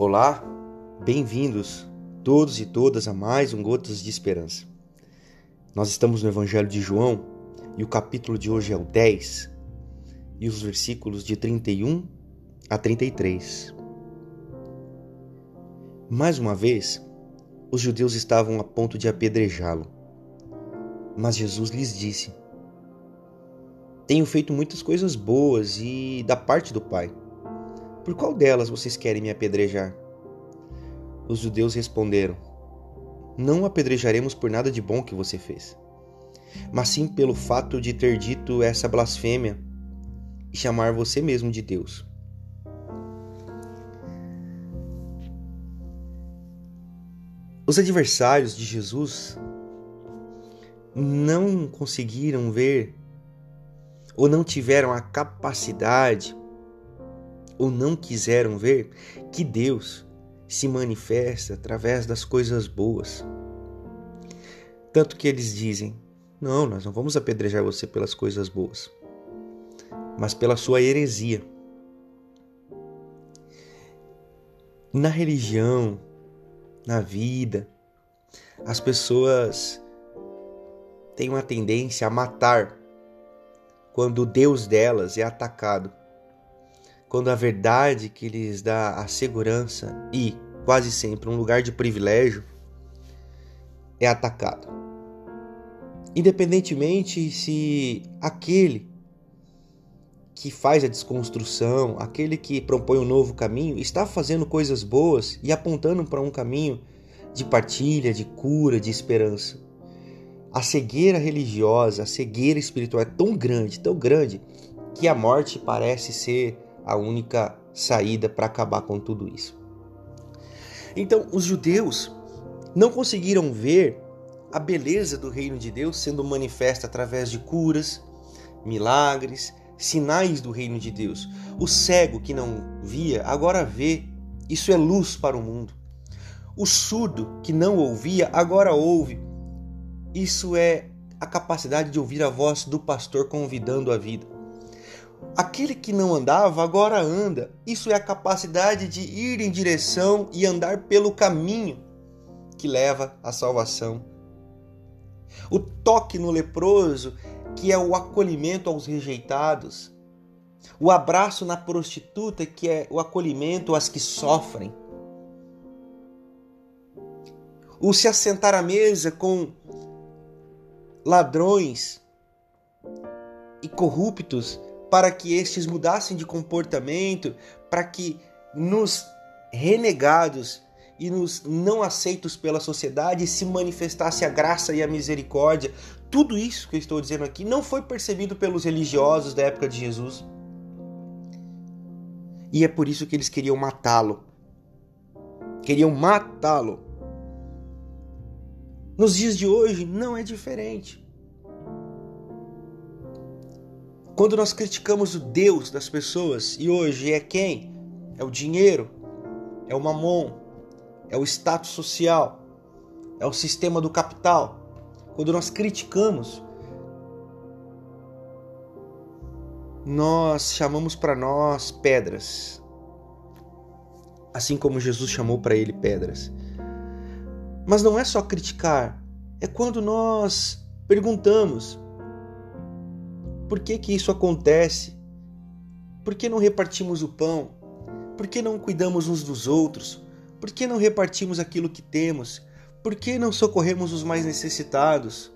Olá, bem-vindos todos e todas a mais um Gotas de Esperança. Nós estamos no Evangelho de João e o capítulo de hoje é o 10 e os versículos de 31 a 33. Mais uma vez, os judeus estavam a ponto de apedrejá-lo. Mas Jesus lhes disse: Tenho feito muitas coisas boas e da parte do Pai por qual delas vocês querem me apedrejar? Os judeus responderam: Não apedrejaremos por nada de bom que você fez, mas sim pelo fato de ter dito essa blasfêmia e chamar você mesmo de Deus. Os adversários de Jesus não conseguiram ver ou não tiveram a capacidade ou não quiseram ver que Deus se manifesta através das coisas boas. Tanto que eles dizem: Não, nós não vamos apedrejar você pelas coisas boas, mas pela sua heresia. Na religião, na vida, as pessoas têm uma tendência a matar quando o Deus delas é atacado quando a verdade que lhes dá a segurança e, quase sempre, um lugar de privilégio é atacado. Independentemente se aquele que faz a desconstrução, aquele que propõe um novo caminho, está fazendo coisas boas e apontando para um caminho de partilha, de cura, de esperança. A cegueira religiosa, a cegueira espiritual é tão grande, tão grande, que a morte parece ser a única saída para acabar com tudo isso. Então, os judeus não conseguiram ver a beleza do reino de Deus sendo manifesta através de curas, milagres, sinais do reino de Deus. O cego que não via agora vê. Isso é luz para o mundo. O surdo que não ouvia agora ouve. Isso é a capacidade de ouvir a voz do pastor convidando a vida. Aquele que não andava agora anda. Isso é a capacidade de ir em direção e andar pelo caminho que leva à salvação. O toque no leproso, que é o acolhimento aos rejeitados. O abraço na prostituta, que é o acolhimento às que sofrem. O se assentar à mesa com ladrões e corruptos para que estes mudassem de comportamento, para que nos renegados e nos não aceitos pela sociedade se manifestasse a graça e a misericórdia. Tudo isso que eu estou dizendo aqui não foi percebido pelos religiosos da época de Jesus. E é por isso que eles queriam matá-lo. Queriam matá-lo. Nos dias de hoje não é diferente. Quando nós criticamos o Deus das pessoas, e hoje é quem? É o dinheiro, é o mamon, é o status social, é o sistema do capital. Quando nós criticamos, nós chamamos para nós pedras, assim como Jesus chamou para ele pedras. Mas não é só criticar, é quando nós perguntamos: por que, que isso acontece? Por que não repartimos o pão? Por que não cuidamos uns dos outros? Por que não repartimos aquilo que temos? Por que não socorremos os mais necessitados?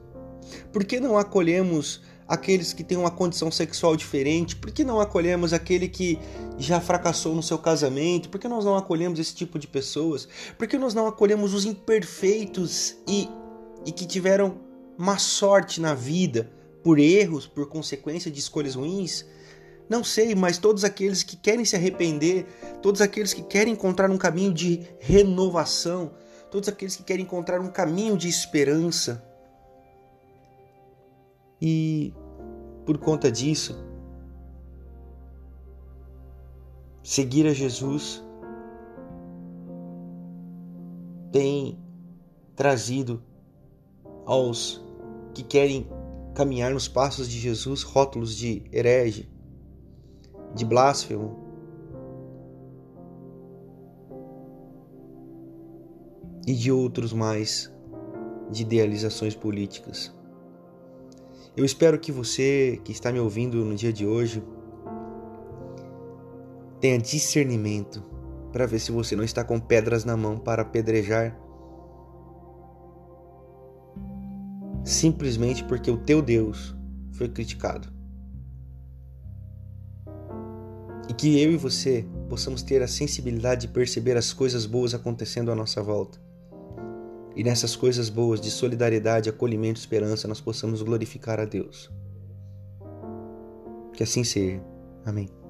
Por que não acolhemos aqueles que têm uma condição sexual diferente? Por que não acolhemos aquele que já fracassou no seu casamento? Por que nós não acolhemos esse tipo de pessoas? Por que nós não acolhemos os imperfeitos e, e que tiveram má sorte na vida? Por erros, por consequência de escolhas ruins? Não sei, mas todos aqueles que querem se arrepender, todos aqueles que querem encontrar um caminho de renovação, todos aqueles que querem encontrar um caminho de esperança. E por conta disso, seguir a Jesus tem trazido aos que querem caminhar nos passos de Jesus rótulos de herege, de blasfemo. e de outros mais de idealizações políticas. Eu espero que você que está me ouvindo no dia de hoje tenha discernimento para ver se você não está com pedras na mão para apedrejar simplesmente porque o teu Deus foi criticado. E que eu e você possamos ter a sensibilidade de perceber as coisas boas acontecendo à nossa volta. E nessas coisas boas de solidariedade, acolhimento esperança nós possamos glorificar a Deus. Que assim seja. Amém.